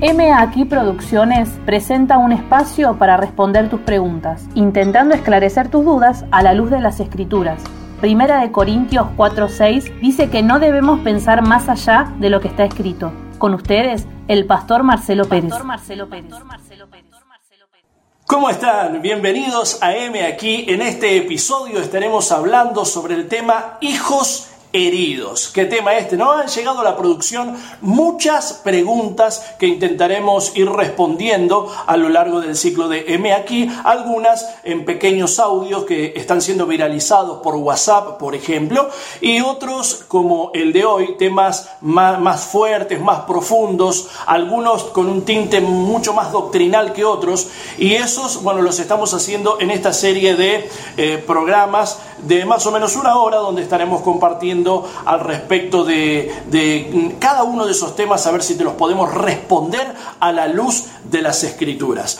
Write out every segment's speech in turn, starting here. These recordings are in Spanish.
M Aquí Producciones presenta un espacio para responder tus preguntas, intentando esclarecer tus dudas a la luz de las escrituras. Primera de Corintios 4:6 dice que no debemos pensar más allá de lo que está escrito. Con ustedes, el pastor Marcelo Pérez. ¿Cómo están? Bienvenidos a M aquí. En este episodio estaremos hablando sobre el tema hijos heridos. ¿Qué tema este? No han llegado a la producción muchas preguntas que intentaremos ir respondiendo a lo largo del ciclo de M aquí, algunas en pequeños audios que están siendo viralizados por WhatsApp, por ejemplo, y otros como el de hoy, temas más, fuertes, más profundos, algunos con un tinte mucho más doctrinal que otros, y esos, bueno, los estamos haciendo en esta serie de eh, programas de más o menos una hora donde estaremos compartiendo al respecto de, cada uno de esos temas, a ver si te los podemos responder a la luz de las escrituras.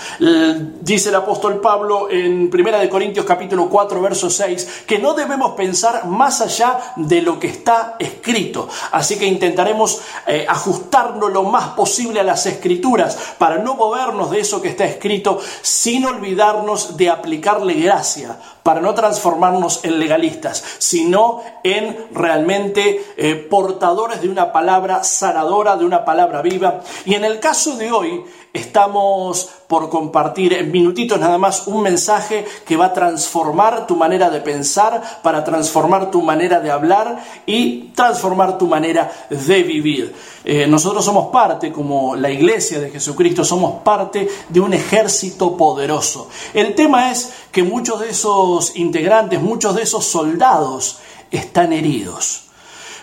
Dice el apóstol Pablo en 1 Corintios capítulo 4, verso 6, que no debemos pensar más allá de lo que está escrito. Así que intentaremos eh, ajustarnos lo más posible a las escrituras para no movernos de eso que está escrito sin olvidarnos de aplicarle gracia para no transformarnos en legalistas, sino en realmente eh, portadores de una palabra sanadora, de una palabra viva. Y en el caso de hoy, estamos por compartir en minutitos nada más un mensaje que va a transformar tu manera de pensar, para transformar tu manera de hablar y transformar tu manera de vivir. Eh, nosotros somos parte, como la iglesia de Jesucristo, somos parte de un ejército poderoso. El tema es que muchos de esos integrantes, muchos de esos soldados están heridos.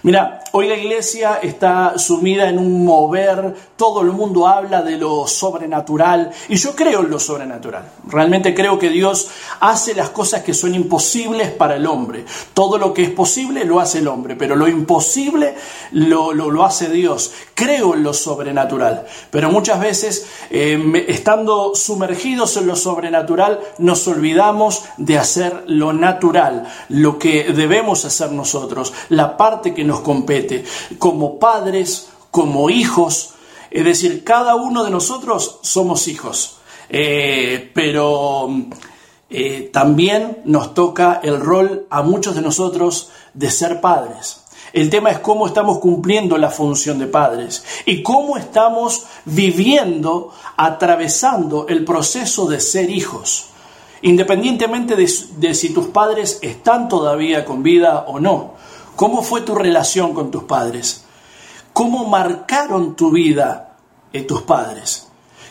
Mira, hoy la iglesia está sumida en un mover, todo el mundo habla de lo sobrenatural y yo creo en lo sobrenatural. Realmente creo que Dios hace las cosas que son imposibles para el hombre. Todo lo que es posible lo hace el hombre, pero lo imposible lo, lo, hace Dios. Creo en lo sobrenatural, pero muchas veces eh, estando sumergidos en lo sobrenatural nos olvidamos de hacer lo natural, lo que debemos hacer nosotros, la parte que nos compete, como padres, como hijos, es decir, cada uno de nosotros somos hijos, eh, pero eh, también nos toca el rol a muchos de nosotros de ser padres. El tema es cómo estamos cumpliendo la función de padres y cómo estamos viviendo, atravesando el proceso de ser hijos, independientemente de si tus padres están todavía con vida o no. ¿Cómo fue tu relación con tus padres? ¿Cómo marcaron tu vida eh, tus padres?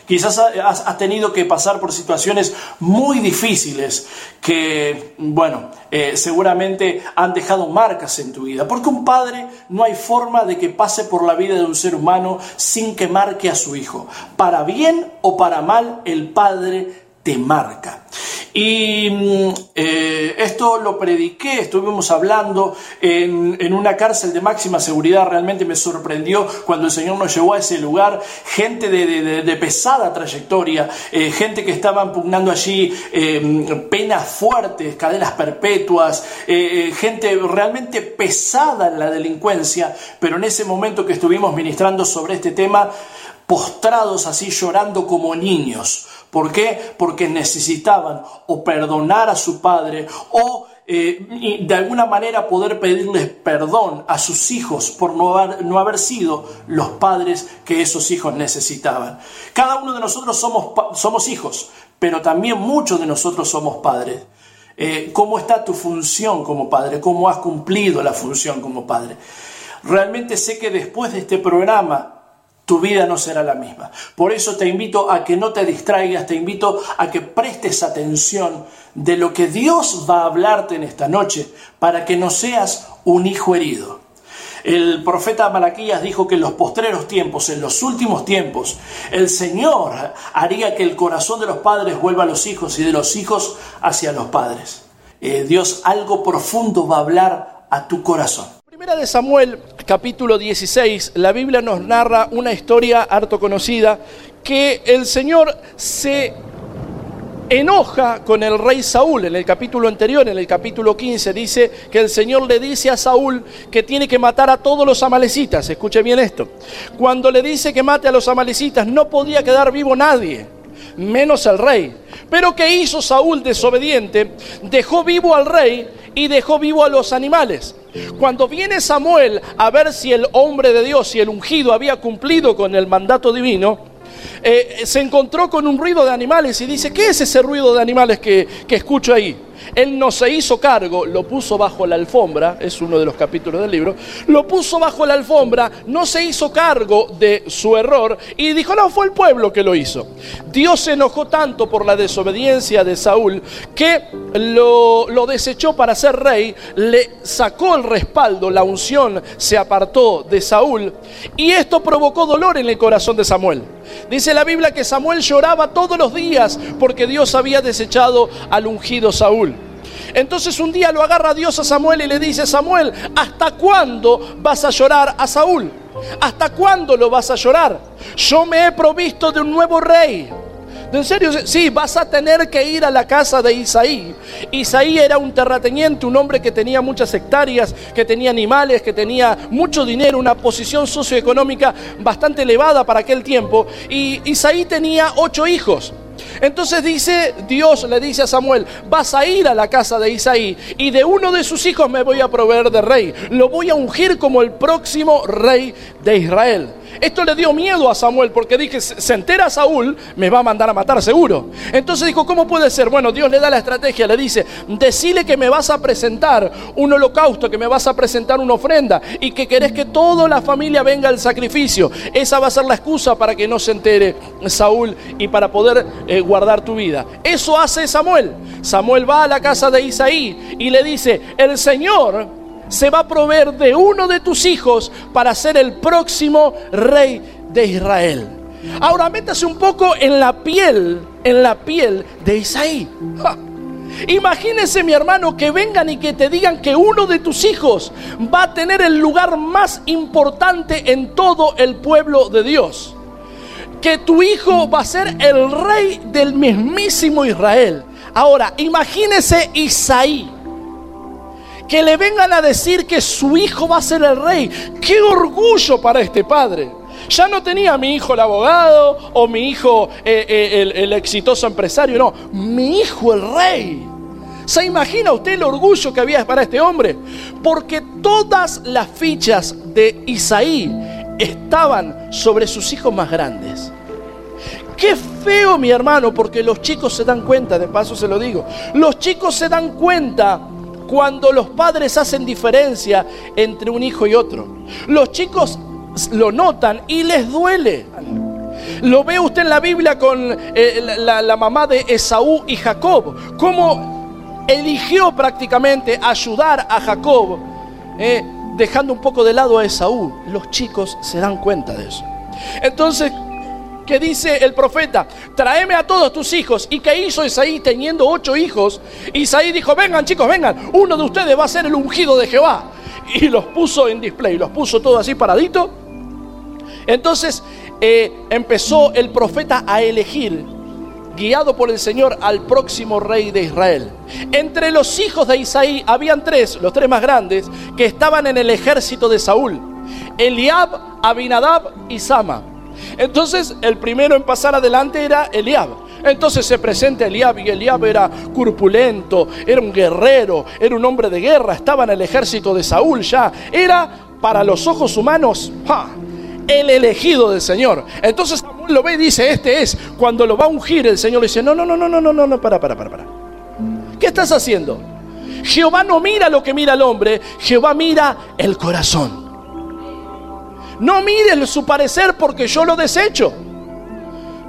Quizás has, tenido que pasar por situaciones muy difíciles que, bueno, eh, seguramente han dejado marcas en tu vida. Porque un padre no hay forma de que pase por la vida de un ser humano sin que marque a su hijo. Para bien o para mal, el padre te marca. Y mm, eh, esto lo prediqué, estuvimos hablando en, una cárcel de máxima seguridad, realmente me sorprendió cuando el Señor nos llevó a ese lugar, gente de, pesada trayectoria, eh, gente que estaban pugnando allí eh, penas fuertes, cadenas perpetuas, gente realmente pesada en la delincuencia, pero en ese momento que estuvimos ministrando sobre este tema, postrados así llorando como niños ¿Por qué? Porque necesitaban o perdonar a su padre o eh, de alguna manera poder pedirles perdón a sus hijos por no haber, no haber, sido los padres que esos hijos necesitaban. Cada uno de nosotros somos, somos hijos, pero también muchos de nosotros somos padres. Eh, ¿Cómo está tu función como padre? ¿Cómo has cumplido la función como padre? Realmente sé que después de este programa tu vida no será la misma. Por eso te invito a que no te distraigas, te invito a que prestes atención de lo que Dios va a hablarte en esta noche para que no seas un hijo herido. El profeta Malaquías dijo que en los postreros tiempos, en los últimos tiempos, el Señor haría que el corazón de los padres vuelva a los hijos y de los hijos hacia los padres. Eh, Dios algo profundo va a hablar a tu corazón. Primera de Samuel, capítulo 16, la Biblia nos narra una historia harto conocida que el Señor se enoja con el rey Saúl. En el capítulo anterior, en el capítulo 15, dice que el Señor le dice a Saúl que tiene que matar a todos los amalecitas. Escuche bien esto. Cuando le dice que mate a los amalecitas, no podía quedar vivo nadie, menos el rey. Pero ¿qué hizo Saúl desobediente? Dejó vivo al rey y dejó vivo a los animales. Cuando viene Samuel a ver si el hombre de Dios, si el ungido había cumplido con el mandato divino, eh, se encontró con un ruido de animales y dice, ¿qué es ese ruido de animales que, que escucho ahí? Él no se hizo cargo, lo puso bajo la alfombra, es uno de los capítulos del libro, lo puso bajo la alfombra, no se hizo cargo de su error y dijo, no, fue el pueblo que lo hizo. Dios se enojó tanto por la desobediencia de Saúl que lo, lo desechó para ser rey, le sacó el respaldo, la unción se apartó de Saúl y esto provocó dolor en el corazón de Samuel. Dice la Biblia que Samuel lloraba todos los días porque Dios había desechado al ungido Saúl. Entonces un día lo agarra Dios a Samuel y le dice, Samuel, ¿hasta cuándo vas a llorar a Saúl? ¿Hasta cuándo lo vas a llorar? Yo me he provisto de un nuevo rey ¿En serio? Sí, vas a tener que ir a la casa de Isaí. Isaí era un terrateniente, un hombre que tenía muchas hectáreas, que tenía animales, que tenía mucho dinero, una posición socioeconómica bastante elevada para aquel tiempo. Y Isaí tenía ocho hijos. Entonces dice, Dios le dice a Samuel, vas a ir a la casa de Isaí y de uno de sus hijos me voy a proveer de rey. Lo voy a ungir como el próximo rey de Israel. Esto le dio miedo a Samuel porque dije, se entera Saúl, me va a mandar a matar seguro. Entonces dijo, ¿cómo puede ser? Bueno, Dios le da la estrategia, le dice, decile que me vas a presentar un holocausto, que me vas a presentar una ofrenda y que querés que toda la familia venga al sacrificio. Esa va a ser la excusa para que no se entere Saúl y para poder eh, guardar tu vida. Eso hace Samuel. Samuel va a la casa de Isaí y le dice, el Señor se va a proveer de uno de tus hijos para ser el próximo rey de Israel. Ahora métase un poco en la piel, en la piel de Isaí. Imagínese mi hermano que vengan y que te digan que uno de tus hijos va a tener el lugar más importante en todo el pueblo de Dios. Que tu hijo va a ser el rey del mismísimo Israel. Ahora, imagínese Isaí que le vengan a decir que su hijo va a ser el rey. ¡Qué orgullo para este padre! Ya no tenía mi hijo el abogado o mi hijo eh, eh, el, el exitoso empresario, no, mi hijo el rey. ¿Se imagina usted el orgullo que había para este hombre? Porque todas las fichas de Isaí estaban sobre sus hijos más grandes. Qué feo, mi hermano, porque los chicos se dan cuenta, de paso se lo digo, los chicos se dan cuenta cuando los padres hacen diferencia entre un hijo y otro. Los chicos lo notan y les duele. Lo ve usted en la Biblia con eh, la, mamá de Esaú y Jacob, cómo eligió prácticamente ayudar a Jacob, eh, dejando un poco de lado a Esaú. Los chicos se dan cuenta de eso. Entonces, que dice el profeta, tráeme a todos tus hijos. ¿Y qué hizo Isaí teniendo ocho hijos? Isaí dijo, vengan chicos, vengan, uno de ustedes va a ser el ungido de Jehová. Y los puso en display, los puso todo así paradito. Entonces eh, empezó el profeta a elegir, guiado por el Señor, al próximo rey de Israel. Entre los hijos de Isaí habían tres, los tres más grandes, que estaban en el ejército de Saúl. Eliab, Abinadab y Sama. Entonces el primero en pasar adelante era Eliab. Entonces se presenta Eliab y Eliab era corpulento, era un guerrero, era un hombre de guerra, estaba en el ejército de Saúl ya. Era para los ojos humanos el elegido del Señor. Entonces Samuel lo ve y dice, este es. Cuando lo va a ungir el Señor le dice, no, no, no, no, no, no, no, no, para, para, para, para. ¿Qué estás haciendo? Jehová no mira lo que mira el hombre, Jehová mira el corazón. No mire su parecer porque yo lo desecho.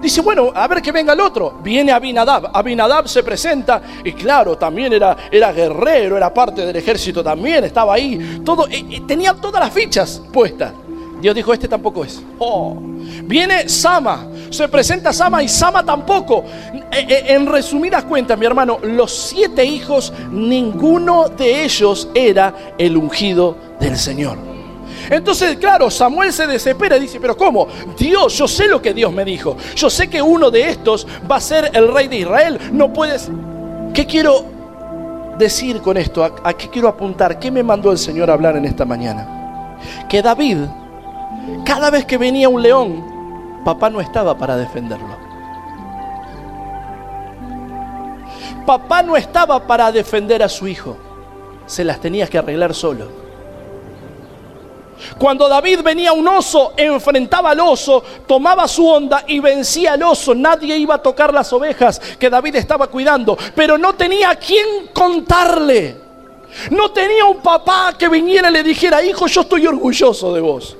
Dice, bueno, a ver que venga el otro. Viene Abinadab. Abinadab se presenta y claro, también era, era guerrero, era parte del ejército también, estaba ahí. Todo, eh, eh, tenía todas las fichas puestas. Dios dijo, este tampoco es. Oh. Viene Sama, se presenta Sama y Sama tampoco. Eh, en resumidas cuentas, mi hermano, los siete hijos, ninguno de ellos era el ungido del Señor. Entonces, claro, Samuel se desespera y dice, pero ¿cómo? Dios, yo sé lo que Dios me dijo. Yo sé que uno de estos va a ser el rey de Israel. No puedes... ¿Qué quiero decir con esto? ¿A, qué quiero apuntar? ¿Qué me mandó el Señor a hablar en esta mañana? Que David, cada vez que venía un león, papá no estaba para defenderlo. Papá no estaba para defender a su hijo. Se las tenía que arreglar solo. Cuando David venía un oso, enfrentaba al oso, tomaba su onda y vencía al oso. Nadie iba a tocar las ovejas que David estaba cuidando, pero no tenía a quién contarle. No tenía un papá que viniera y le dijera, hijo, yo estoy orgulloso de vos.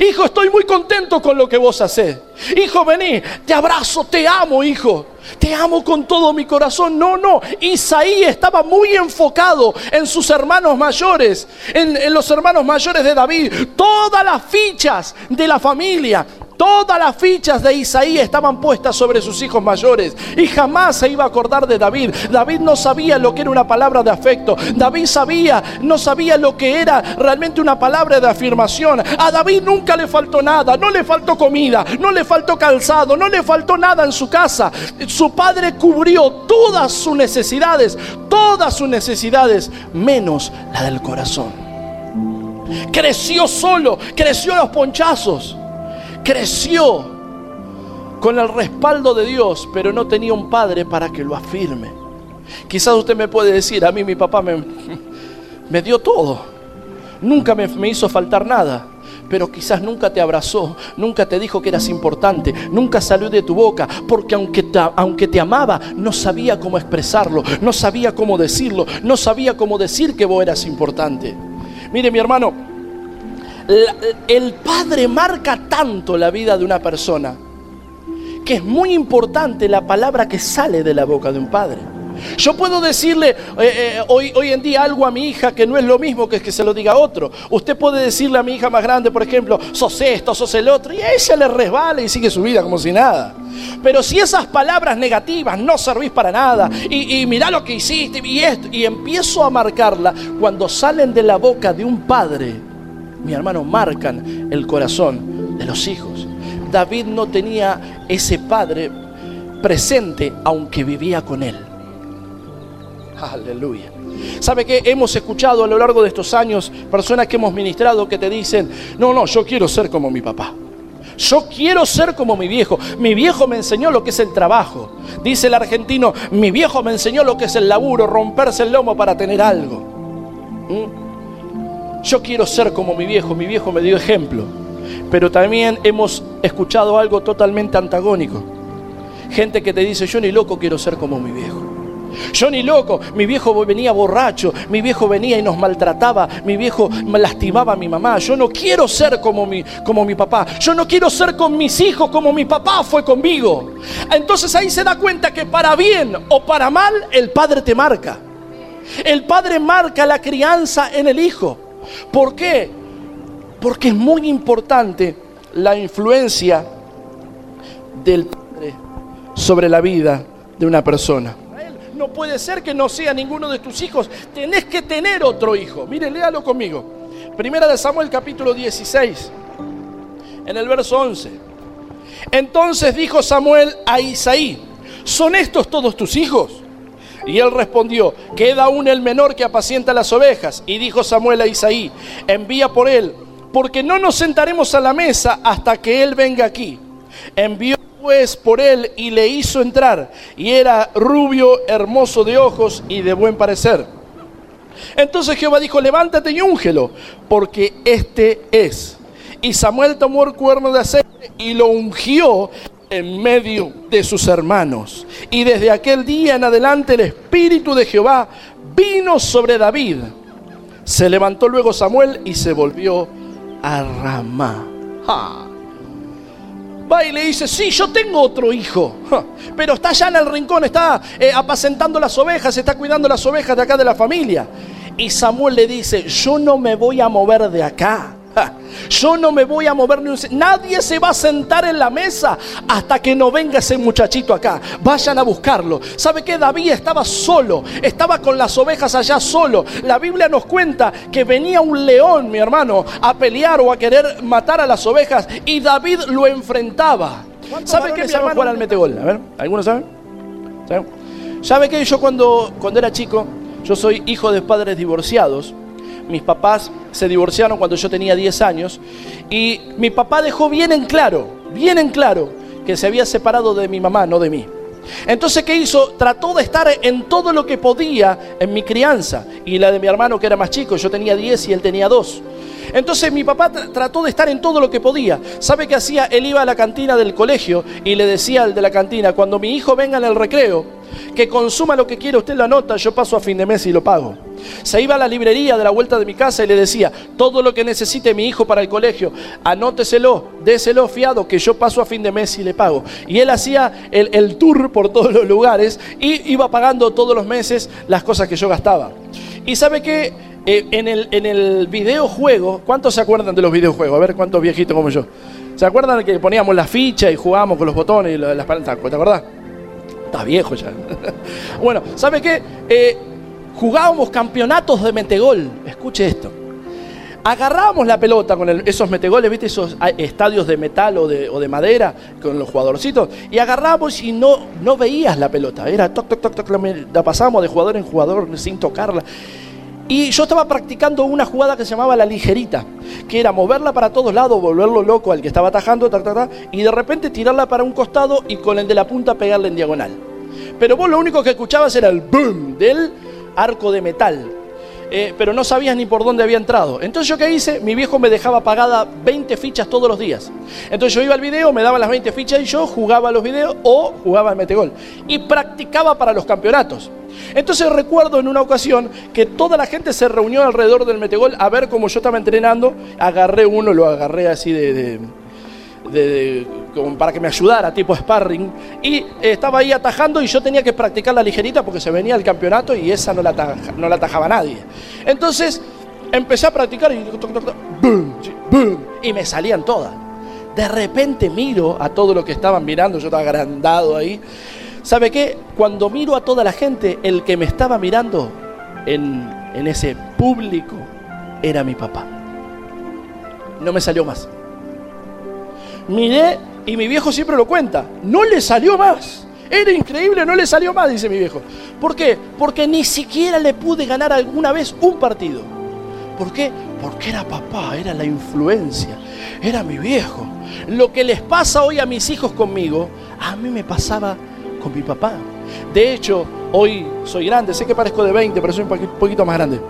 Hijo, estoy muy contento con lo que vos hacés. Hijo, vení, te abrazo, te amo, hijo. Te amo con todo mi corazón. No, no. Isaí estaba muy enfocado en sus hermanos mayores, en, en, los hermanos mayores de David. Todas las fichas de la familia Todas las fichas de Isaí estaban puestas sobre sus hijos mayores y jamás se iba a acordar de David. David no sabía lo que era una palabra de afecto. David sabía, no sabía lo que era realmente una palabra de afirmación. A David nunca le faltó nada, no le faltó comida, no le faltó calzado, no le faltó nada en su casa. Su padre cubrió todas sus necesidades, todas sus necesidades, menos la del corazón. Creció solo, creció los ponchazos creció con el respaldo de Dios, pero no tenía un padre para que lo afirme. Quizás usted me puede decir, a mí mi papá me, me dio todo, nunca me, me hizo faltar nada pero quizás nunca te abrazó, nunca te dijo que eras importante, nunca salió de tu boca, porque aunque te, aunque te amaba, no sabía cómo expresarlo, no sabía cómo decirlo, no sabía cómo decir que vos eras importante. Mire mi hermano, el padre marca tanto la vida de una persona que es muy importante la palabra que sale de la boca de un padre. Yo puedo decirle eh, eh, hoy, hoy en día algo a mi hija que no es lo mismo que que se lo diga a otro. Usted puede decirle a mi hija más grande, por ejemplo, sos esto, sos el otro, y a ella le resbala y sigue su vida como si nada. Pero si esas palabras negativas no servís para nada, y, y mirá lo que hiciste, y esto, y empiezo a marcarla, cuando salen de la boca de un padre, mi hermano, marcan el corazón de los hijos. David no tenía ese padre presente aunque vivía con él. Aleluya. ¿Sabe que hemos escuchado a lo largo de estos años personas que hemos ministrado que te dicen, no, no, yo quiero ser como mi papá? Yo quiero ser como mi viejo. Mi viejo me enseñó lo que es el trabajo. Dice el argentino, mi viejo me enseñó lo que es el laburo, romperse el lomo para tener algo. ¿Mm? Yo quiero ser como mi viejo, mi viejo me dio ejemplo. Pero también hemos escuchado algo totalmente antagónico. Gente que te dice, yo ni loco quiero ser como mi viejo. Yo ni loco, mi viejo venía borracho, mi viejo venía y nos maltrataba, mi viejo lastimaba a mi mamá. Yo no quiero ser como mi, como mi papá. Yo no quiero ser con mis hijos como mi papá fue conmigo. Entonces ahí se da cuenta que para bien o para mal el padre te marca. El padre marca la crianza en el hijo. ¿Por qué? Porque es muy importante la influencia del Padre sobre la vida de una persona. No puede ser que no sea ninguno de tus hijos. Tenés que tener otro hijo. Mire, léalo conmigo. Primera de Samuel capítulo 16, en el verso 11. Entonces dijo Samuel a Isaí, ¿son estos todos tus hijos? Y él respondió, queda aún el menor que apacienta las ovejas. Y dijo Samuel a Isaí, envía por él, porque no nos sentaremos a la mesa hasta que él venga aquí. Envió pues por él y le hizo entrar, y era rubio, hermoso de ojos y de buen parecer. Entonces Jehová dijo, levántate y úngelo, porque este es. Y Samuel tomó el cuerno de aceite y lo ungió en medio de sus hermanos. Y desde aquel día en adelante el Espíritu de Jehová vino sobre David. Se levantó luego Samuel y se volvió a Ramá. Va y le dice, sí, yo tengo otro hijo, pero está allá en el rincón, está eh, apacentando las ovejas, está cuidando las ovejas de acá de la familia. Y Samuel le dice, yo no me voy a mover de acá Yo no me voy a mover ni un... Nadie se va a sentar en la mesa hasta que no venga ese muchachito acá. Vayan a buscarlo. ¿Sabe qué? David estaba solo. Estaba con las ovejas allá solo. La Biblia nos cuenta que venía un león, mi hermano, a pelear o a querer matar a las ovejas. Y David lo enfrentaba. ¿Sabe qué, mi hermano? jugar al metegol? A ver, ¿algunos saben? ¿Sabe qué? Yo cuando, cuando era chico, yo soy hijo de padres divorciados mis papás se divorciaron cuando yo tenía 10 años y mi papá dejó bien en claro, bien en claro, que se había separado de mi mamá, no de mí. Entonces, ¿qué hizo? Trató de estar en todo lo que podía en mi crianza y la de mi hermano que era más chico, yo tenía 10 y él tenía 2. Entonces mi papá trató de estar en todo lo que podía. ¿Sabe qué hacía? Él iba a la cantina del colegio y le decía al de la cantina, cuando mi hijo venga en el recreo, que consuma lo que quiera, usted lo anota, yo paso a fin de mes y lo pago. Se iba a la librería de la vuelta de mi casa y le decía, todo lo que necesite mi hijo para el colegio, anóteselo, déselo fiado, que yo paso a fin de mes y le pago. Y él hacía el, tour por todos los lugares y iba pagando todos los meses las cosas que yo gastaba. Y sabe que eh, en, el, en el videojuego, ¿cuántos se acuerdan de los videojuegos? A ver, ¿cuántos viejitos como yo? ¿Se acuerdan que poníamos la ficha y jugábamos con los botones y las palancas? ¿Te acordás? Estás viejo ya. bueno, ¿sabe qué? Eh, jugábamos campeonatos de metegol. Escuche esto. Agarrábamos la pelota con esos metegoles, ¿viste? Esos ah, estadios de metal o de, madera con los jugadorcitos. Y agarrábamos y no, no veías la pelota. Era toc, toc, toc, toc. La pasábamos de jugador en jugador sin tocarla. Y yo estaba practicando una jugada que se llamaba la ligerita, que era moverla para todos lados, volverlo loco al que estaba atajando, y de repente tirarla para un costado y con el de la punta pegarle en diagonal. Pero vos lo único que escuchabas era el boom del arco de metal. Eh, pero no sabías ni por dónde había entrado. Entonces yo qué hice, mi viejo me dejaba pagada 20 fichas todos los días. Entonces yo iba al video, me daba las 20 fichas y yo jugaba los videos o jugaba el metegol. Y practicaba para los campeonatos. Entonces recuerdo en una ocasión que toda la gente se reunió alrededor del metegol a ver cómo yo estaba entrenando. Agarré uno, lo agarré así de, para que me ayudara, tipo sparring. Y estaba ahí atajando y yo tenía que practicar la ligerita porque se venía el campeonato y esa no la, no la atajaba nadie. Entonces empecé a practicar y, y me salían todas. De repente miro a todo lo que estaban mirando, yo estaba agrandado ahí. ¿Sabe qué? Cuando miro a toda la gente, el que me estaba mirando en, en ese público era mi papá. No me salió más. Miré y mi viejo siempre lo cuenta. No le salió más. Era increíble, no le salió más, dice mi viejo. ¿Por qué? Porque ni siquiera le pude ganar alguna vez un partido. ¿Por qué? Porque era papá, era la influencia, era mi viejo. Lo que les pasa hoy a mis hijos conmigo, a mí me pasaba con mi papá. De hecho, hoy soy grande, sé que parezco de 20, pero soy un poquito más grande.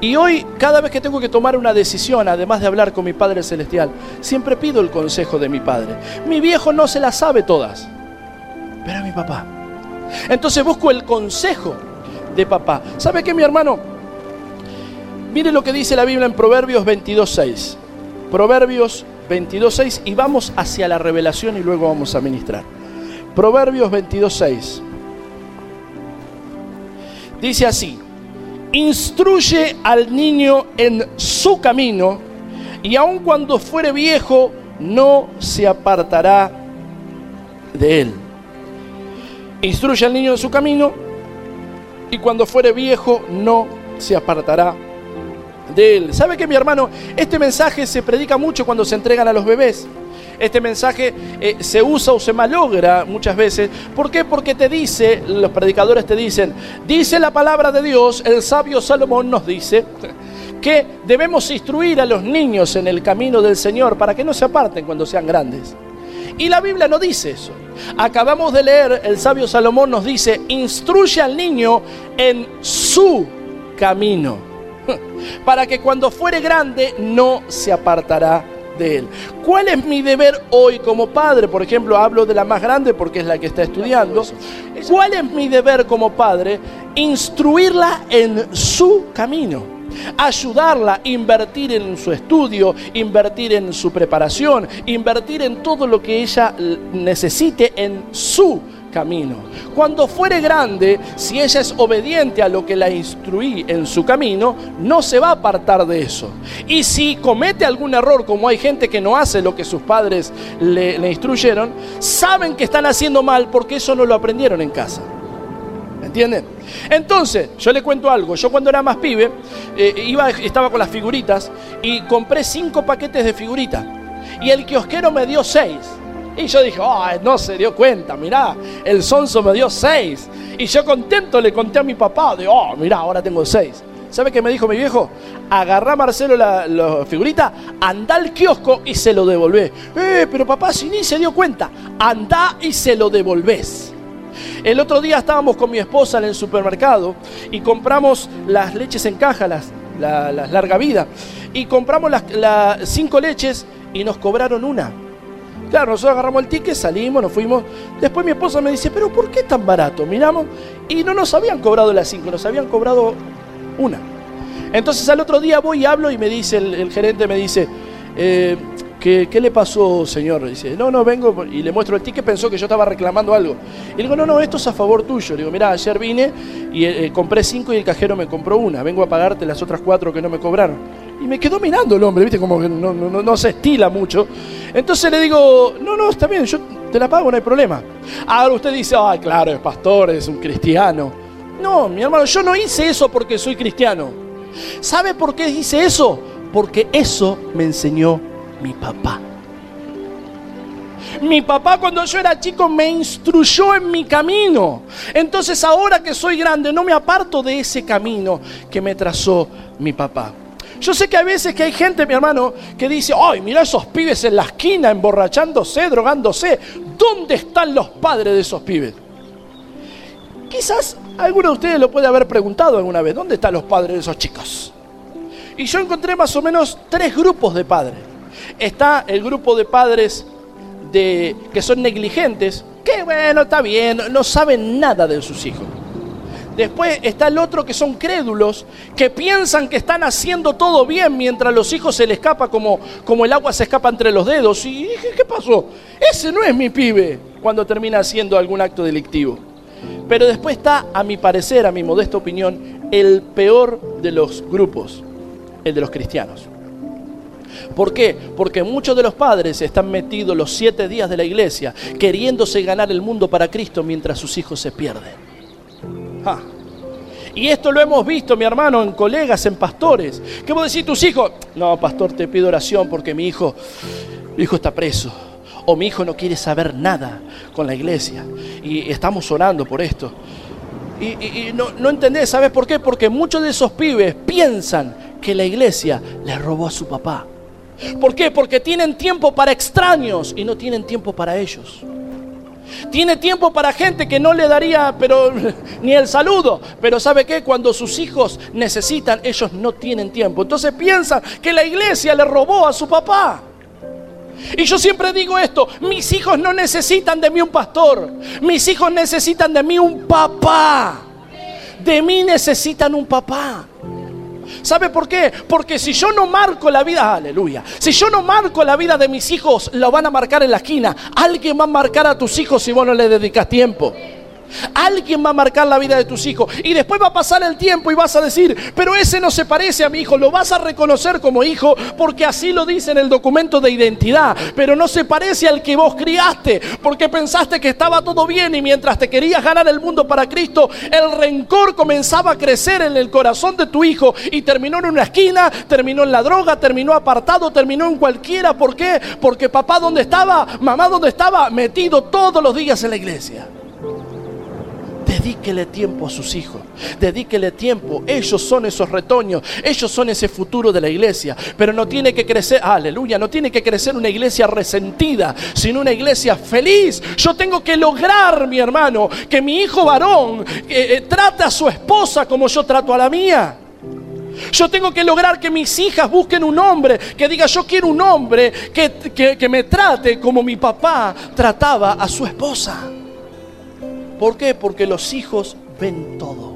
Y hoy, cada vez que tengo que tomar una decisión, además de hablar con mi Padre Celestial, siempre pido el consejo de mi Padre. Mi viejo no se la sabe todas, pero mi papá. Entonces busco el consejo de papá. ¿Sabe qué, mi hermano? Mire lo que dice la Biblia en Proverbios 22.6. Proverbios 22.6 y vamos hacia la revelación y luego vamos a ministrar. Proverbios 22.6. Dice así, instruye al niño en su camino y aun cuando fuere viejo no se apartará de él. Instruye al niño en su camino y cuando fuere viejo no se apartará de él. ¿Sabe que mi hermano? Este mensaje se predica mucho cuando se entregan a los bebés. Este mensaje eh, se usa o se malogra muchas veces. ¿Por qué? Porque te dice, los predicadores te dicen, dice la palabra de Dios, el sabio Salomón nos dice que debemos instruir a los niños en el camino del Señor para que no se aparten cuando sean grandes. Y la Biblia no dice eso. Acabamos de leer, el sabio Salomón nos dice, instruye al niño en su camino, para que cuando fuere grande no se apartará de Él. ¿Cuál es mi deber hoy como padre? Por ejemplo, hablo de la más grande porque es la que está estudiando. ¿Cuál es mi deber como padre? Instruirla en su camino ayudarla, invertir en su estudio, invertir en su preparación, invertir en todo lo que ella necesite en su camino. Cuando fuere grande, si ella es obediente a lo que la instruí en su camino, no se va a apartar de eso. Y si comete algún error, como hay gente que no hace lo que sus padres le, instruyeron, saben que están haciendo mal porque eso no lo aprendieron en casa. ¿Entienden? Entonces, yo le cuento algo. Yo cuando era más pibe, eh, iba, estaba con las figuritas y compré cinco paquetes de figuritas. Y el kiosquero me dio seis. Y yo dije, no se dio cuenta, mirá, el sonso me dio seis. Y yo contento le conté a mi papá, de, oh, mirá, ahora tengo seis. ¿Sabe qué me dijo mi viejo? Agarrá a Marcelo la, figurita, anda al kiosco y se lo devolvé. Eh, pero papá, si ni se dio cuenta, anda y se lo devolvés. El otro día estábamos con mi esposa en el supermercado y compramos las leches en caja, las, larga vida. Y compramos las cinco leches y nos cobraron una. Claro, nosotros agarramos el ticket, salimos, nos fuimos. Después mi esposa me dice, pero ¿por qué tan barato? Miramos y no nos habían cobrado las cinco, nos habían cobrado una. Entonces al otro día voy y hablo y me dice, el, gerente me dice, eh, ¿qué, le pasó, señor? Dice, no, no, vengo y le muestro el ticket, pensó que yo estaba reclamando algo. Y le digo, no, no, esto es a favor tuyo. Le digo, mira, ayer vine y eh, compré cinco y el cajero me compró una. Vengo a pagarte las otras cuatro que no me cobraron. Y me quedó mirando el hombre, ¿viste? Como que no, no, se estila mucho. Entonces le digo, no, no, está bien, yo te la pago, no hay problema. Ahora usted dice, ah, claro, es pastor, es un cristiano. No, mi hermano, yo no hice eso porque soy cristiano. ¿Sabe por qué hice eso? Porque eso me enseñó mi papá. Mi papá cuando yo era chico me instruyó en mi camino. Entonces ahora que soy grande no me aparto de ese camino que me trazó mi papá. Yo sé que a veces que hay gente, mi hermano, que dice, ay, mira esos pibes en la esquina emborrachándose, drogándose. ¿Dónde están los padres de esos pibes? Quizás alguno de ustedes lo puede haber preguntado alguna vez, ¿dónde están los padres de esos chicos? Y yo encontré más o menos tres grupos de padres. Está el grupo de padres de, que son negligentes, que bueno, está bien, no saben nada de sus hijos. Después está el otro que son crédulos, que piensan que están haciendo todo bien mientras los hijos se les escapa como, como el agua se escapa entre los dedos. Y dije, ¿qué pasó? Ese no es mi pibe cuando termina haciendo algún acto delictivo. Pero después está, a mi parecer, a mi modesta opinión, el peor de los grupos, el de los cristianos. ¿Por qué? Porque muchos de los padres están metidos los siete días de la iglesia queriéndose ganar el mundo para Cristo mientras sus hijos se pierden. Y esto lo hemos visto, mi hermano, en colegas, en pastores. ¿Qué vos decís tus hijos? No, pastor, te pido oración porque mi hijo, mi hijo está preso. O mi hijo no quiere saber nada con la iglesia. Y estamos orando por esto. Y, no, no entendés, ¿sabes por qué? Porque muchos de esos pibes piensan que la iglesia le robó a su papá. ¿Por qué? Porque tienen tiempo para extraños y no tienen tiempo para ellos. Tiene tiempo para gente que no le daría pero ni el saludo. Pero ¿sabe qué? Cuando sus hijos necesitan, ellos no tienen tiempo. Entonces piensan que la iglesia le robó a su papá. Y yo siempre digo esto, mis hijos no necesitan de mí un pastor, mis hijos necesitan de mí un papá. De mí necesitan un papá. ¿Sabe por qué? Porque si yo no marco la vida, aleluya, si yo no marco la vida de mis hijos, lo van a marcar en la esquina. Alguien va a marcar a tus hijos si vos no le dedicas tiempo. Alguien va a marcar la vida de tus hijos. Y después va a pasar el tiempo y vas a decir, pero ese no se parece a mi hijo. Lo vas a reconocer como hijo porque así lo dice en el documento de identidad. Pero no se parece al que vos criaste porque pensaste que estaba todo bien y mientras te querías ganar el mundo para Cristo, el rencor comenzaba a crecer en el corazón de tu hijo y terminó en una esquina, terminó en la droga, terminó apartado, terminó en cualquiera. ¿Por qué? Porque papá donde estaba, mamá donde estaba, metido todos los días en la iglesia. Dedíquele tiempo a sus hijos. Dedíquele tiempo. Ellos son esos retoños. Ellos son ese futuro de la iglesia. Pero no tiene que crecer, aleluya, no tiene que crecer una iglesia resentida, sino una iglesia feliz. Yo tengo que lograr, mi hermano, que mi hijo varón eh, eh, trate a su esposa como yo trato a la mía. Yo tengo que lograr que mis hijas busquen un hombre que diga yo quiero un hombre que, que me trate como mi papá trataba a su esposa. ¿Por qué? Porque los hijos ven todo.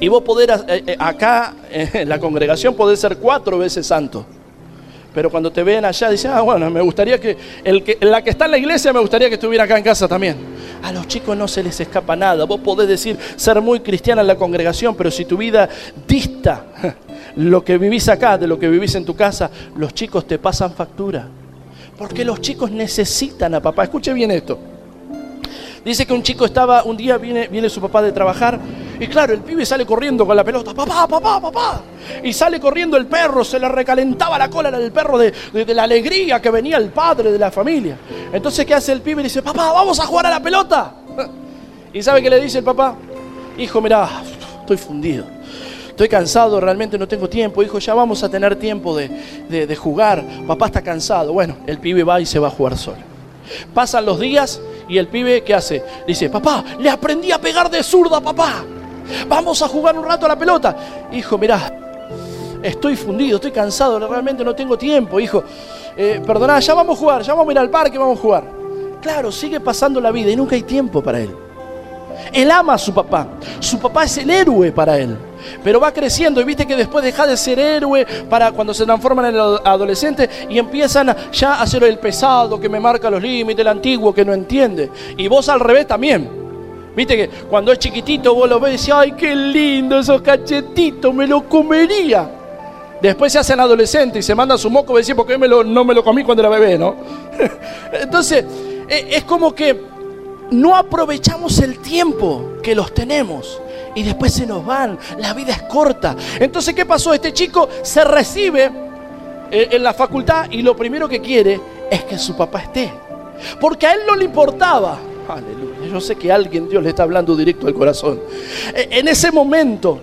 Y vos poder, eh, eh, acá en la congregación podés ser cuatro veces santo. Pero cuando te ven allá, dicen, ah, bueno, me gustaría que, el que la que está en la iglesia me gustaría que estuviera acá en casa también. A los chicos no se les escapa nada. Vos podés decir ser muy cristiana en la congregación, pero si tu vida dista lo que vivís acá de lo que vivís en tu casa, los chicos te pasan factura. Porque los chicos necesitan a papá. Escuche bien esto. Dice que un chico estaba, un día viene, viene su papá de trabajar y claro, el pibe sale corriendo con la pelota, papá, papá, papá. Y sale corriendo el perro, se le recalentaba la cola del perro de, la alegría que venía el padre de la familia. Entonces, ¿qué hace el pibe? Le dice, papá, vamos a jugar a la pelota. ¿Y sabe qué le dice el papá? Hijo, mira, estoy fundido. Estoy cansado, realmente no tengo tiempo. Hijo, ya vamos a tener tiempo de, de jugar. Papá está cansado. Bueno, el pibe va y se va a jugar solo. Pasan los días y el pibe, ¿qué hace? Dice, papá, le aprendí a pegar de zurda, papá. Vamos a jugar un rato a la pelota. Hijo, mirá, estoy fundido, estoy cansado, realmente no tengo tiempo, hijo. Eh, ya vamos a jugar, ya vamos a ir al parque, vamos a jugar. Claro, sigue pasando la vida y nunca hay tiempo para él. Él ama a su papá. Su papá es el héroe para él. Pero va creciendo y viste que después deja de ser héroe para cuando se transforman en adolescente y empiezan ya a ser el pesado que me marca los límites, el antiguo que no entiende. Y vos al revés también. Viste que cuando es chiquitito vos lo ves y decís, ay, qué lindo esos cachetitos, me lo comería. Después se hacen adolescentes y se mandan su moco y decís, ¿por qué no me lo comí cuando era bebé, no? Entonces, e, es como que no aprovechamos el tiempo que los tenemos y después se nos van. La vida es corta. Entonces, ¿qué pasó? Este chico se recibe eh, en la facultad y lo primero que quiere es que su papá esté. Porque a él no le importaba. Aleluya. Yo sé que alguien Dios le está hablando directo al corazón. E, en ese momento,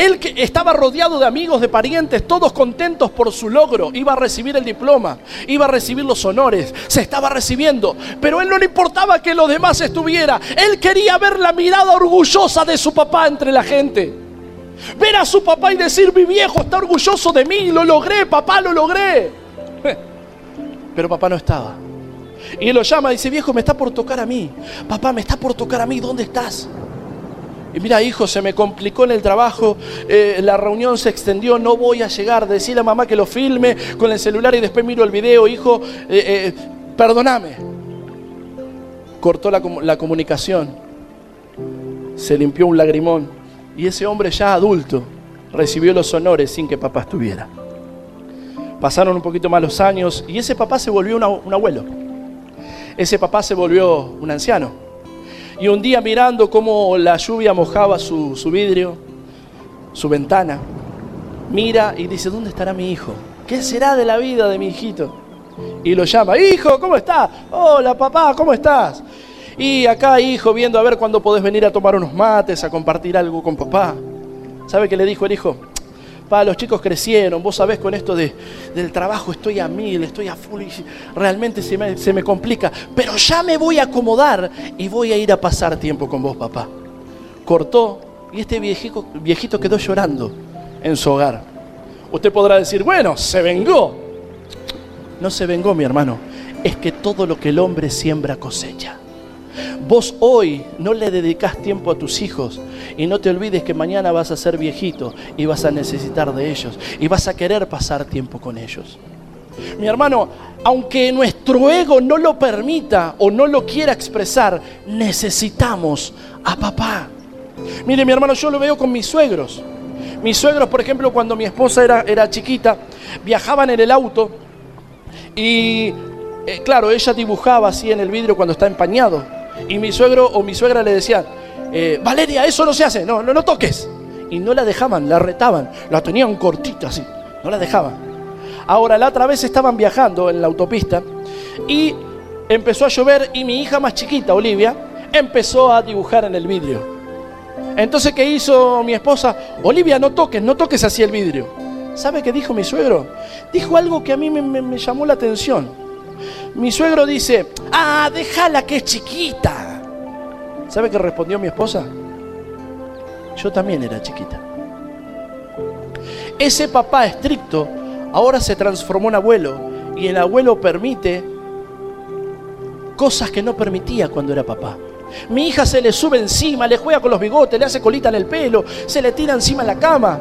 él que estaba rodeado de amigos, de parientes, todos contentos por su logro, iba a recibir el diploma, iba a recibir los honores, se estaba recibiendo, pero él no le importaba que los demás estuviera. Él quería ver la mirada orgullosa de su papá entre la gente. Ver a su papá y decir, mi viejo está orgulloso de mí, lo logré, papá, lo logré. Pero papá no estaba. Y él lo llama y dice, viejo, me está por tocar a mí. Papá, me está por tocar a mí, ¿dónde estás? Y mira, hijo, se me complicó en el trabajo, eh, la reunión se extendió, no voy a llegar. Decirle a mamá que lo filme con el celular y después miro el video, hijo, eh, eh, perdóname. Cortó la, la comunicación, se limpió un lagrimón y ese hombre ya adulto recibió los honores sin que papá estuviera. Pasaron un poquito más los años y ese papá se volvió un abuelo ese papá se volvió un anciano. Y un día mirando cómo la lluvia mojaba su, vidrio, su ventana, mira y dice, ¿dónde estará mi hijo? ¿Qué será de la vida de mi hijito? Y lo llama, hijo, ¿cómo estás? Hola papá, ¿cómo estás? Y acá, hijo, viendo a ver cuándo podés venir a tomar unos mates, a compartir algo con papá. ¿Sabe qué le dijo el hijo? Los chicos crecieron, vos sabés con esto de, del trabajo estoy a mil, estoy a full y realmente se me, se me complica, pero ya me voy a acomodar y voy a ir a pasar tiempo con vos, papá. Cortó y este viejito quedó llorando en su hogar. Usted podrá decir, bueno, se vengó. No se vengó, mi hermano. Es que todo lo que el hombre siembra cosecha. Vos hoy no le dedicas tiempo a tus hijos y no te olvides que mañana vas a ser viejito y vas a necesitar de ellos y vas a querer pasar tiempo con ellos. Mi hermano, aunque nuestro ego no lo permita o no lo quiera expresar, necesitamos a papá. Mire, mi hermano, yo lo veo con mis suegros. Mis suegros, por ejemplo, cuando mi esposa era, era chiquita, viajaban en el auto y, eh, claro, ella dibujaba así en el vidrio cuando está empañado y mi suegro o mi suegra le decían, eh, Valeria, eso no se hace, no, no, no toques. Y no la dejaban, la retaban, la tenían cortita así, no la dejaban. Ahora, la otra vez estaban viajando en la autopista y empezó a llover y mi hija más chiquita, Olivia, empezó a dibujar en el vidrio. Entonces, ¿qué hizo mi esposa? Olivia, no toques, no toques así el vidrio. ¿Sabe qué dijo mi suegro? Dijo algo que a mí me, me llamó la atención. Mi suegro dice, ah, déjala que es chiquita. ¿Sabe qué respondió mi esposa? Yo también era chiquita. Ese papá estricto ahora se transformó en abuelo y el abuelo permite cosas que no permitía cuando era papá. Mi hija se le sube encima, le juega con los bigotes, le hace colita en el pelo, se le tira encima en la cama.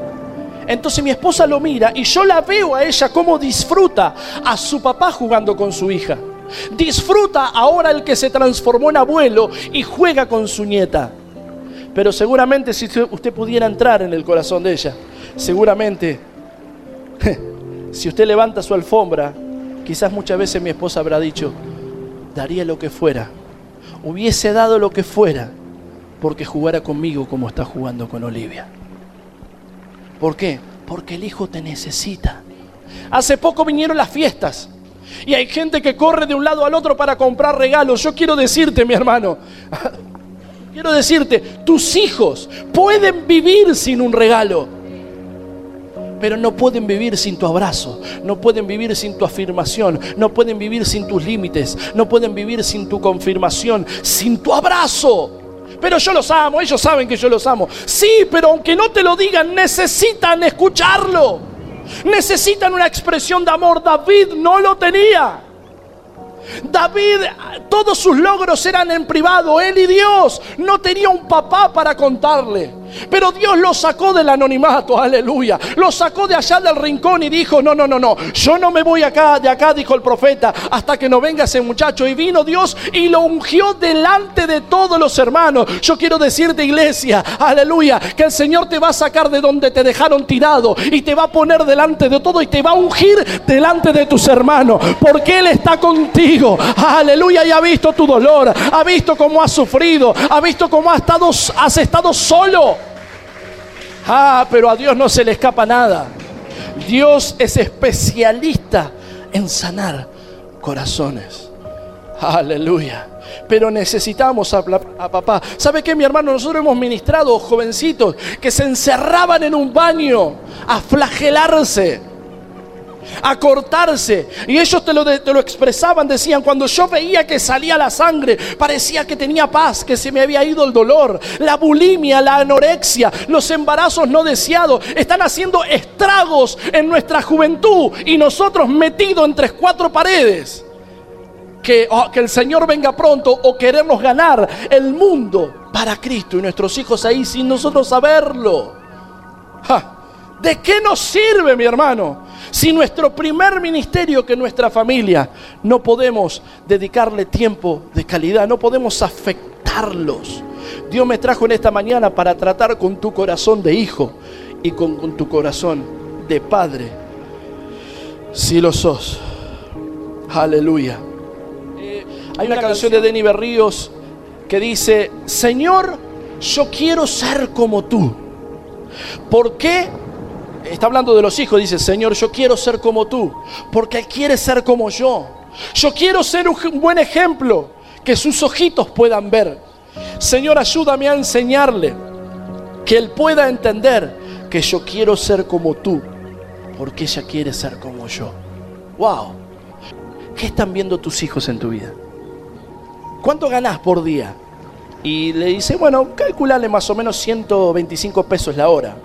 Entonces mi esposa lo mira y yo la veo a ella cómo disfruta a su papá jugando con su hija. Disfruta ahora el que se transformó en abuelo y juega con su nieta. Pero seguramente si usted pudiera entrar en el corazón de ella, seguramente si usted levanta su alfombra, quizás muchas veces mi esposa habrá dicho, daría lo que fuera, hubiese dado lo que fuera, porque jugara conmigo como está jugando con Olivia. ¿Por qué? Porque el hijo te necesita. Hace poco vinieron las fiestas. Y hay gente que corre de un lado al otro para comprar regalos. Yo quiero decirte, mi hermano, quiero decirte, tus hijos pueden vivir sin un regalo pero no pueden vivir sin tu abrazo, no pueden vivir sin tu afirmación, no pueden vivir sin tus límites, no pueden vivir sin tu confirmación, sin tu abrazo. Pero yo los amo, ellos saben que yo los amo. Sí, pero aunque no te lo digan, necesitan escucharlo. Necesitan una expresión de amor. David no lo tenía. David, todos sus logros eran en privado, él y Dios. No tenía un papá para contarle. Pero Dios lo sacó del anonimato, aleluya. Lo sacó de allá del rincón y dijo, no, no, no, no. Yo no me voy acá, de acá, dijo el profeta, hasta que no venga ese muchacho. Y vino Dios y lo ungió delante de todos los hermanos. Yo quiero decirte, iglesia, aleluya, que el Señor te va a sacar de donde te dejaron tirado y te va a poner delante de todo y te va a ungir delante de tus hermanos. Porque Él está contigo. Aleluya, y ha visto tu dolor, ha visto cómo has sufrido, ha visto cómo has estado, has estado solo. Ah, pero a Dios no se le escapa nada. Dios es especialista en sanar corazones. Aleluya. Pero necesitamos a, papá. ¿Sabe qué, mi hermano? Nosotros hemos ministrado jovencitos que se encerraban en un baño a flagelarse a cortarse. Y ellos te lo, te lo expresaban, decían, cuando yo veía que salía la sangre, parecía que tenía paz, que se me había ido el dolor. La bulimia, la anorexia, los embarazos no deseados, están haciendo estragos en nuestra juventud y nosotros metidos entre cuatro paredes. Que, oh, que, el Señor venga pronto o queremos ganar el mundo para Cristo y nuestros hijos ahí sin nosotros saberlo. ¿De qué nos sirve, mi hermano? Si nuestro primer ministerio que nuestra familia no podemos dedicarle tiempo de calidad, no podemos afectarlos. Dios me trajo en esta mañana para tratar con tu corazón de hijo y con, tu corazón de padre. Si lo sos. Aleluya. Hay una canción de Denny Berríos que dice, Señor, yo quiero ser como tú. ¿Por qué? Está hablando de los hijos, dice, Señor, yo quiero ser como tú, porque Él quiere ser como yo. Yo quiero ser un buen ejemplo, que sus ojitos puedan ver. Señor, ayúdame a enseñarle, que Él pueda entender que yo quiero ser como tú, porque ella quiere ser como yo. ¡Wow! ¿Qué están viendo tus hijos en tu vida? ¿Cuánto ganás por día? Y le dice, bueno, calculale más o menos 125 pesos la hora.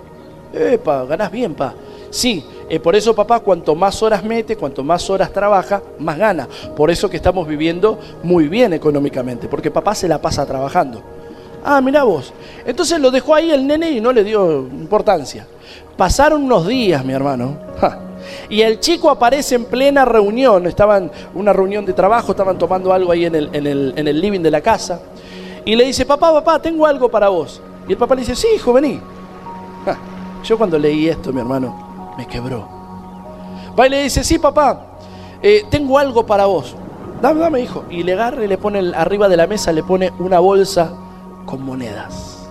Epa, ganás bien, pa. Sí, eh, por eso papá, cuanto más horas mete, cuanto más horas trabaja, más gana. Por eso que estamos viviendo muy bien económicamente, porque papá se la pasa trabajando. Ah, mira vos. Entonces lo dejó ahí el nene y no le dio importancia. Pasaron unos días, mi hermano. Y el chico aparece en plena reunión. Estaban una reunión de trabajo, estaban tomando algo ahí en el, en el, en el living de la casa. Y le dice, papá, papá, tengo algo para vos. Y el papá le dice, sí, hijo, vení. Yo cuando leí esto, mi hermano, me quebró. Va y le dice, sí, papá, eh, tengo algo para vos. Dame, dame, hijo. Y le agarra y le pone arriba de la mesa, le pone una bolsa con monedas.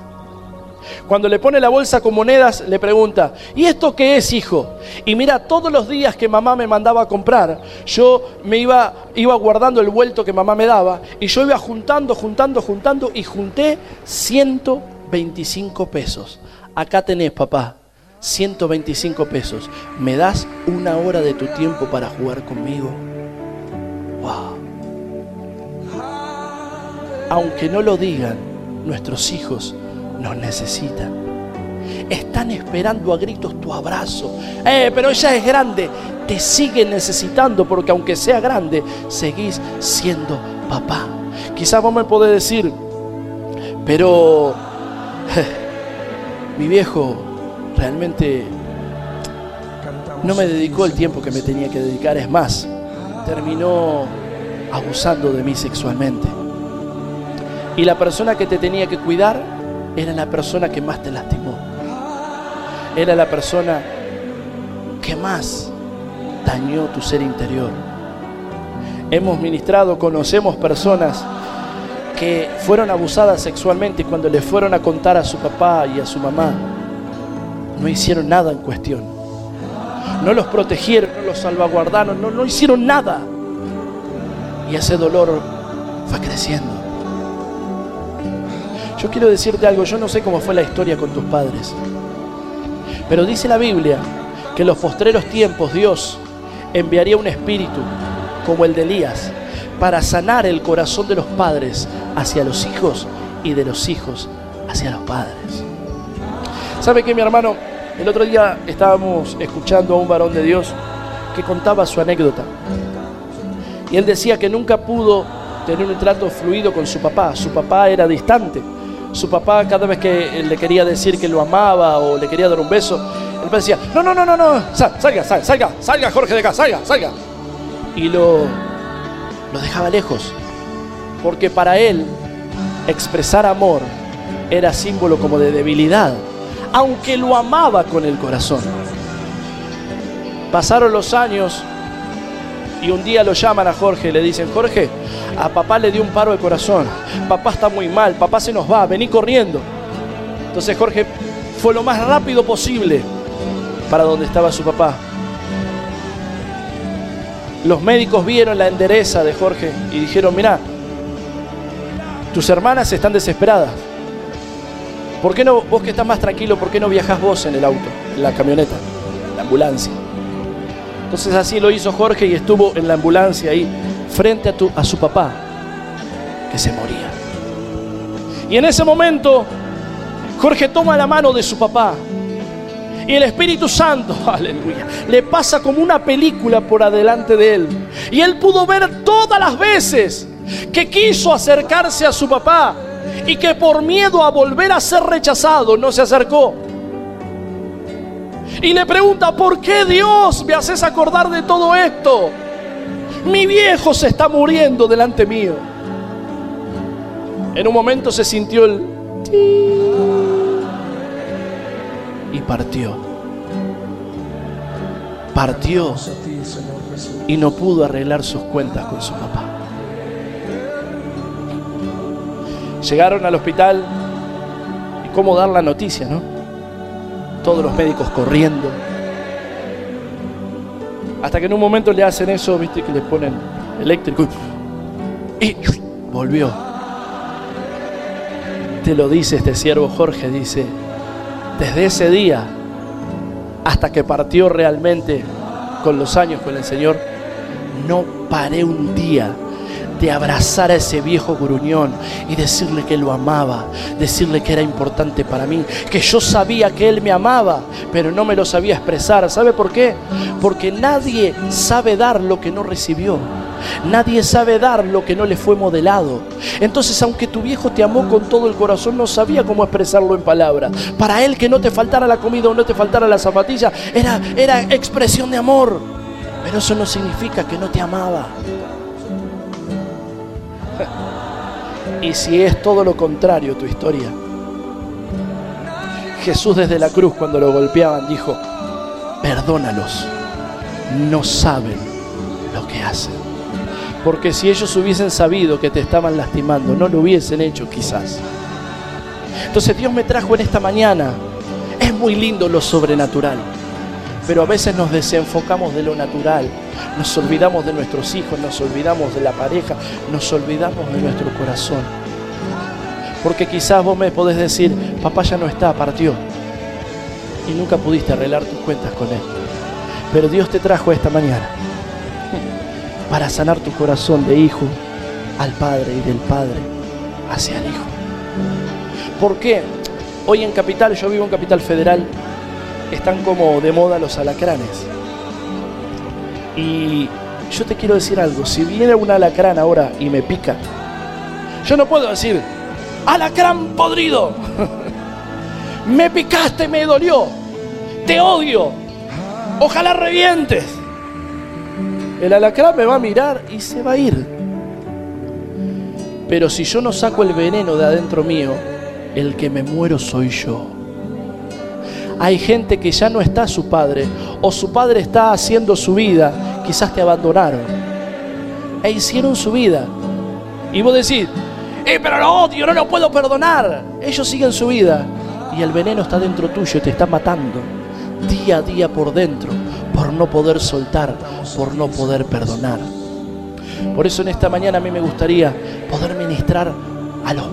Cuando le pone la bolsa con monedas, le pregunta, ¿y esto qué es, hijo? Y mira, todos los días que mamá me mandaba a comprar, yo me iba, iba guardando el vuelto que mamá me daba y yo iba juntando, juntando, juntando y junté 125 pesos. Acá tenés, papá. 125 pesos. ¿Me das una hora de tu tiempo para jugar conmigo? Wow. Aunque no lo digan, nuestros hijos nos necesitan. Están esperando a gritos tu abrazo. Eh, pero ella es grande. Te siguen necesitando porque aunque sea grande, seguís siendo papá. Quizás vos me podés decir, pero mi viejo realmente no me dedicó el tiempo que me tenía que dedicar. Es más, terminó abusando de mí sexualmente. Y la persona que te tenía que cuidar era la persona que más te lastimó. Era la persona que más dañó tu ser interior. Hemos ministrado, conocemos personas que fueron abusadas sexualmente cuando le fueron a contar a su papá y a su mamá, no hicieron nada en cuestión. No los protegieron, no los salvaguardaron, no, no hicieron nada. Y ese dolor fue creciendo. Yo quiero decirte algo, yo no sé cómo fue la historia con tus padres, pero dice la Biblia que en los postreros tiempos Dios enviaría un espíritu como el de Elías para sanar el corazón de los padres hacia los hijos y de los hijos hacia los padres. ¿Sabe qué, mi hermano? El otro día estábamos escuchando a un varón de Dios que contaba su anécdota. Y él decía que nunca pudo tener un trato fluido con su papá. Su papá era distante. Su papá cada vez que le quería decir que lo amaba o le quería dar un beso, él decía, no, no, no, no, no, salga, salga, salga, salga Jorge de acá, salga, salga. Y lo, lo dejaba lejos. Porque para él expresar amor era símbolo como de debilidad, aunque lo amaba con el corazón. Pasaron los años y un día lo llaman a Jorge y le dicen, Jorge, a papá le dio un paro de corazón, papá está muy mal, papá se nos va, vení corriendo. Entonces Jorge fue lo más rápido posible para donde estaba su papá. Los médicos vieron la endereza de Jorge y dijeron, mira, tus hermanas están desesperadas. ¿Por qué no, vos que estás más tranquilo, por qué no viajas vos en el auto, en la camioneta, en la ambulancia? Entonces así lo hizo Jorge y estuvo en la ambulancia ahí, frente a, tu, a su papá, que se moría. Y en ese momento, Jorge toma la mano de su papá y el Espíritu Santo, aleluya, le pasa como una película por adelante de él. Y él pudo ver todas las veces que quiso acercarse a su papá y que por miedo a volver a ser rechazado no se acercó. Y le pregunta, ¿por qué Dios me haces acordar de todo esto? Mi viejo se está muriendo delante mío. En un momento se sintió el y partió. Partió y no pudo arreglar sus cuentas con su papá. Llegaron al hospital y cómo dar la noticia, ¿no? Todos los médicos corriendo. Hasta que en un momento le hacen eso, viste, que le ponen eléctrico y volvió. Te lo dice este siervo Jorge, dice, desde ese día hasta que partió realmente con los años con el Señor, no paré un día de abrazar a ese viejo gruñón y decirle que lo amaba, decirle que era importante para mí, que yo sabía que él me amaba, pero no me lo sabía expresar. ¿Sabe por qué? Porque nadie sabe dar lo que no recibió. Nadie sabe dar lo que no le fue modelado. Entonces, aunque tu viejo te amó con todo el corazón, no sabía cómo expresarlo en palabras. Para él que no te faltara la comida o no te faltara la zapatilla, era, era expresión de amor. Pero eso no significa que no te amaba. Y si es todo lo contrario tu historia, Jesús desde la cruz cuando lo golpeaban dijo, perdónalos, no saben lo que hacen. Porque si ellos hubiesen sabido que te estaban lastimando, no lo hubiesen hecho quizás. Entonces Dios me trajo en esta mañana. Es muy lindo lo sobrenatural, pero a veces nos desenfocamos de lo natural. Nos olvidamos de nuestros hijos, nos olvidamos de la pareja, nos olvidamos de nuestro corazón. Porque quizás vos me podés decir, papá ya no está, partió. Y nunca pudiste arreglar tus cuentas con él. Pero Dios te trajo esta mañana para sanar tu corazón de hijo al Padre y del Padre hacia el Hijo. ¿Por qué? Hoy en Capital, yo vivo en Capital Federal, están como de moda los alacranes. Y yo te quiero decir algo, si viene un alacrán ahora y me pica, yo no puedo decir, alacrán podrido, me picaste, me dolió, te odio, ojalá revientes el alacrán me va a mirar y se va a ir. Pero si yo no saco el veneno de adentro mío, el que me muero soy yo. Hay gente que ya no está su padre o su padre está haciendo su vida, quizás te abandonaron e hicieron su vida. Y vos decís, eh, pero lo odio, no lo puedo perdonar. Ellos siguen su vida y el veneno está dentro tuyo, te está matando día a día por dentro, por no poder soltar, por no poder perdonar. Por eso en esta mañana a mí me gustaría poder ministrar a los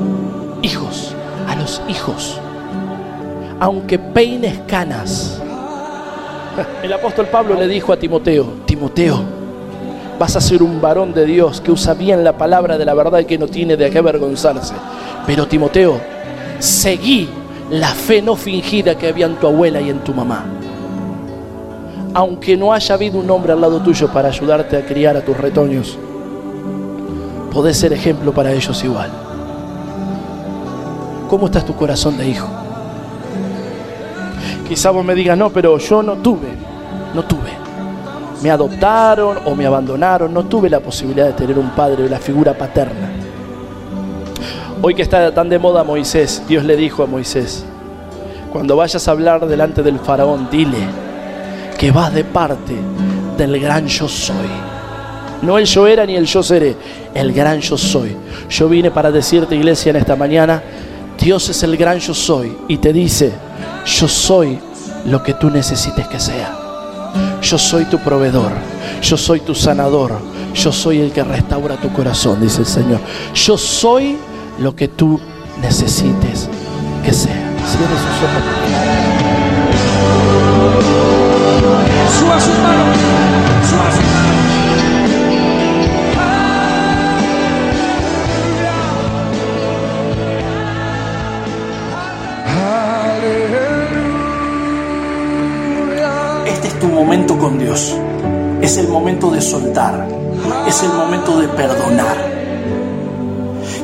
hijos, a los hijos, aunque peines canas. El apóstol Pablo le dijo a Timoteo, Timoteo, vas a ser un varón de Dios que usa bien la palabra de la verdad y que no tiene de qué avergonzarse. Pero Timoteo, seguí la fe no fingida que había en tu abuela y en tu mamá. Aunque no haya habido un hombre al lado tuyo para ayudarte a criar a tus retoños, podés ser ejemplo para ellos igual. ¿Cómo está tu corazón de hijo? Quizá vos me digas, no, pero yo no tuve, no tuve. Me adoptaron o me abandonaron, no tuve la posibilidad de tener un padre la figura paterna. Hoy que está tan de moda Moisés, Dios le dijo a Moisés, cuando vayas a hablar delante del faraón, dile que vas de parte del gran yo soy. No el yo era ni el yo seré, el gran yo soy. Yo vine para decirte, iglesia, en esta mañana, Dios es el gran yo soy y te dice, yo soy lo que tú necesites que sea. Yo soy tu proveedor, yo soy tu sanador, yo soy el que restaura tu corazón, dice el Señor. Yo soy lo que tú necesites que sea. Cierre sus ojos. Suba sus manos. Momento con Dios. Es el momento de soltar. Es el momento de perdonar.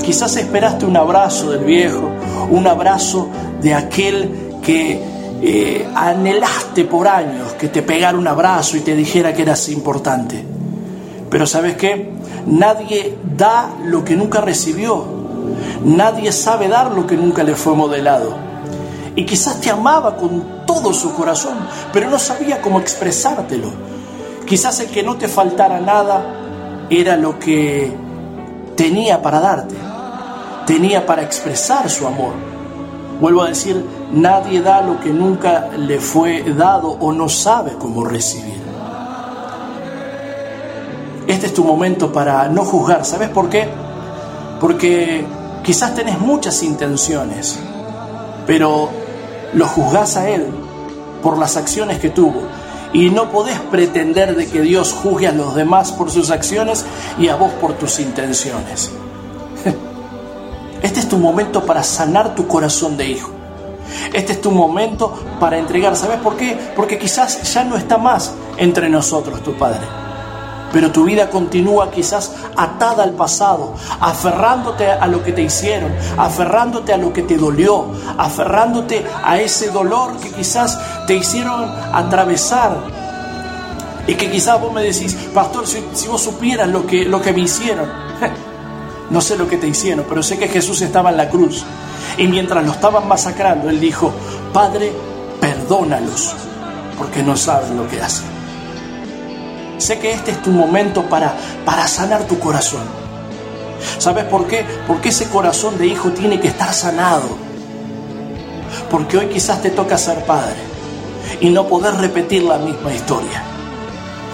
Quizás esperaste un abrazo del viejo, un abrazo de aquel que eh, anhelaste por años, que te pegara un abrazo y te dijera que eras importante. Pero sabes qué? Nadie da lo que nunca recibió. Nadie sabe dar lo que nunca le fue modelado. Y quizás te amaba con todo su corazón, pero no sabía cómo expresártelo. Quizás el que no te faltara nada era lo que tenía para darte, tenía para expresar su amor. Vuelvo a decir, nadie da lo que nunca le fue dado o no sabe cómo recibir. Este es tu momento para no juzgar. ¿Sabes por qué? Porque quizás tenés muchas intenciones, pero lo juzgás a Él por las acciones que tuvo. Y no podés pretender de que Dios juzgue a los demás por sus acciones y a vos por tus intenciones. Este es tu momento para sanar tu corazón de hijo. Este es tu momento para entregar. ¿Sabes por qué? Porque quizás ya no está más entre nosotros tu Padre. Pero tu vida continúa quizás atada al pasado, aferrándote a lo que te hicieron, aferrándote a lo que te dolió, aferrándote a ese dolor que quizás te hicieron atravesar. Y que quizás vos me decís, pastor, si, si vos supieras lo que, lo que me hicieron. No sé lo que te hicieron, pero sé que Jesús estaba en la cruz. Y mientras lo estaban masacrando, Él dijo, Padre, perdónalos, porque no saben lo que hacen. Sé que este es tu momento para, para sanar tu corazón. ¿Sabes por qué? Porque ese corazón de hijo tiene que estar sanado. Porque hoy quizás te toca ser padre y no poder repetir la misma historia.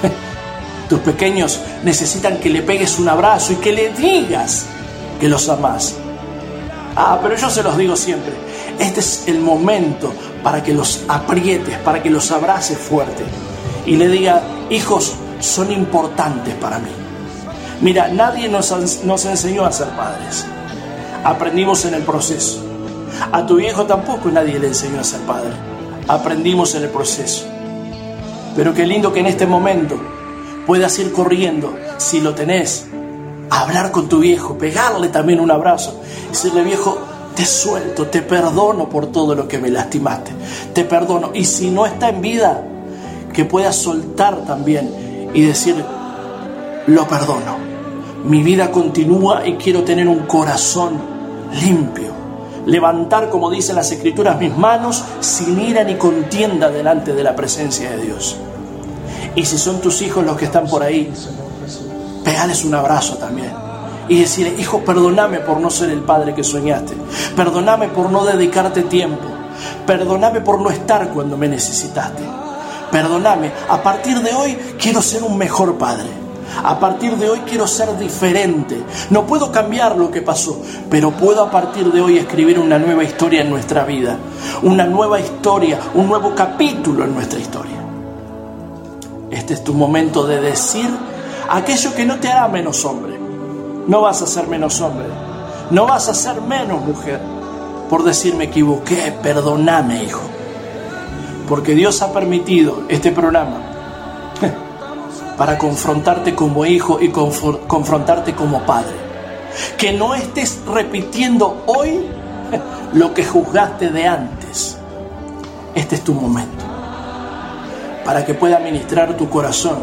Tus pequeños necesitan que le pegues un abrazo y que le digas que los amas. Ah, pero yo se los digo siempre. Este es el momento para que los aprietes, para que los abraces fuerte y le diga, hijos, son importantes para mí. Mira, nadie nos, nos enseñó a ser padres. Aprendimos en el proceso. A tu viejo tampoco nadie le enseñó a ser padre. Aprendimos en el proceso. Pero qué lindo que en este momento puedas ir corriendo, si lo tenés, hablar con tu viejo, pegarle también un abrazo, decirle viejo, te suelto, te perdono por todo lo que me lastimaste, te perdono. Y si no está en vida, que puedas soltar también y decir, lo perdono, Mi vida continúa y quiero tener un corazón limpio. Levantar, como dicen las escrituras, mis manos sin ira ni contienda delante de la presencia de Dios. Y si son tus hijos los que están por ahí, pegales un abrazo también. Y decirle, hijo, perdóname por no ser el padre que soñaste. Perdóname por no dedicarte tiempo. Perdóname por no estar cuando me necesitaste. Perdóname, a partir de hoy quiero ser un mejor padre. A partir de hoy quiero ser diferente. No puedo cambiar lo que pasó, pero puedo a partir de hoy escribir una nueva historia en nuestra vida. Una nueva historia, un nuevo capítulo en nuestra historia. Este es tu momento de decir aquello que no te hará menos hombre. No vas a ser menos hombre. No vas a ser menos mujer por decir me equivoqué. Perdóname, hijo. Porque Dios ha permitido este programa para confrontarte como hijo y confrontarte como padre. Que no estés repitiendo hoy lo que juzgaste de antes. Este es tu momento para que pueda ministrar tu corazón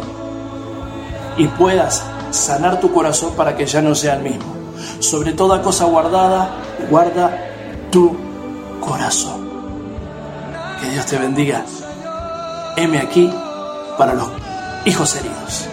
y puedas sanar tu corazón para que ya no sea el mismo. Sobre toda cosa guardada, guarda tu corazón. Que Dios te bendiga. Heme aquí para los hijos heridos.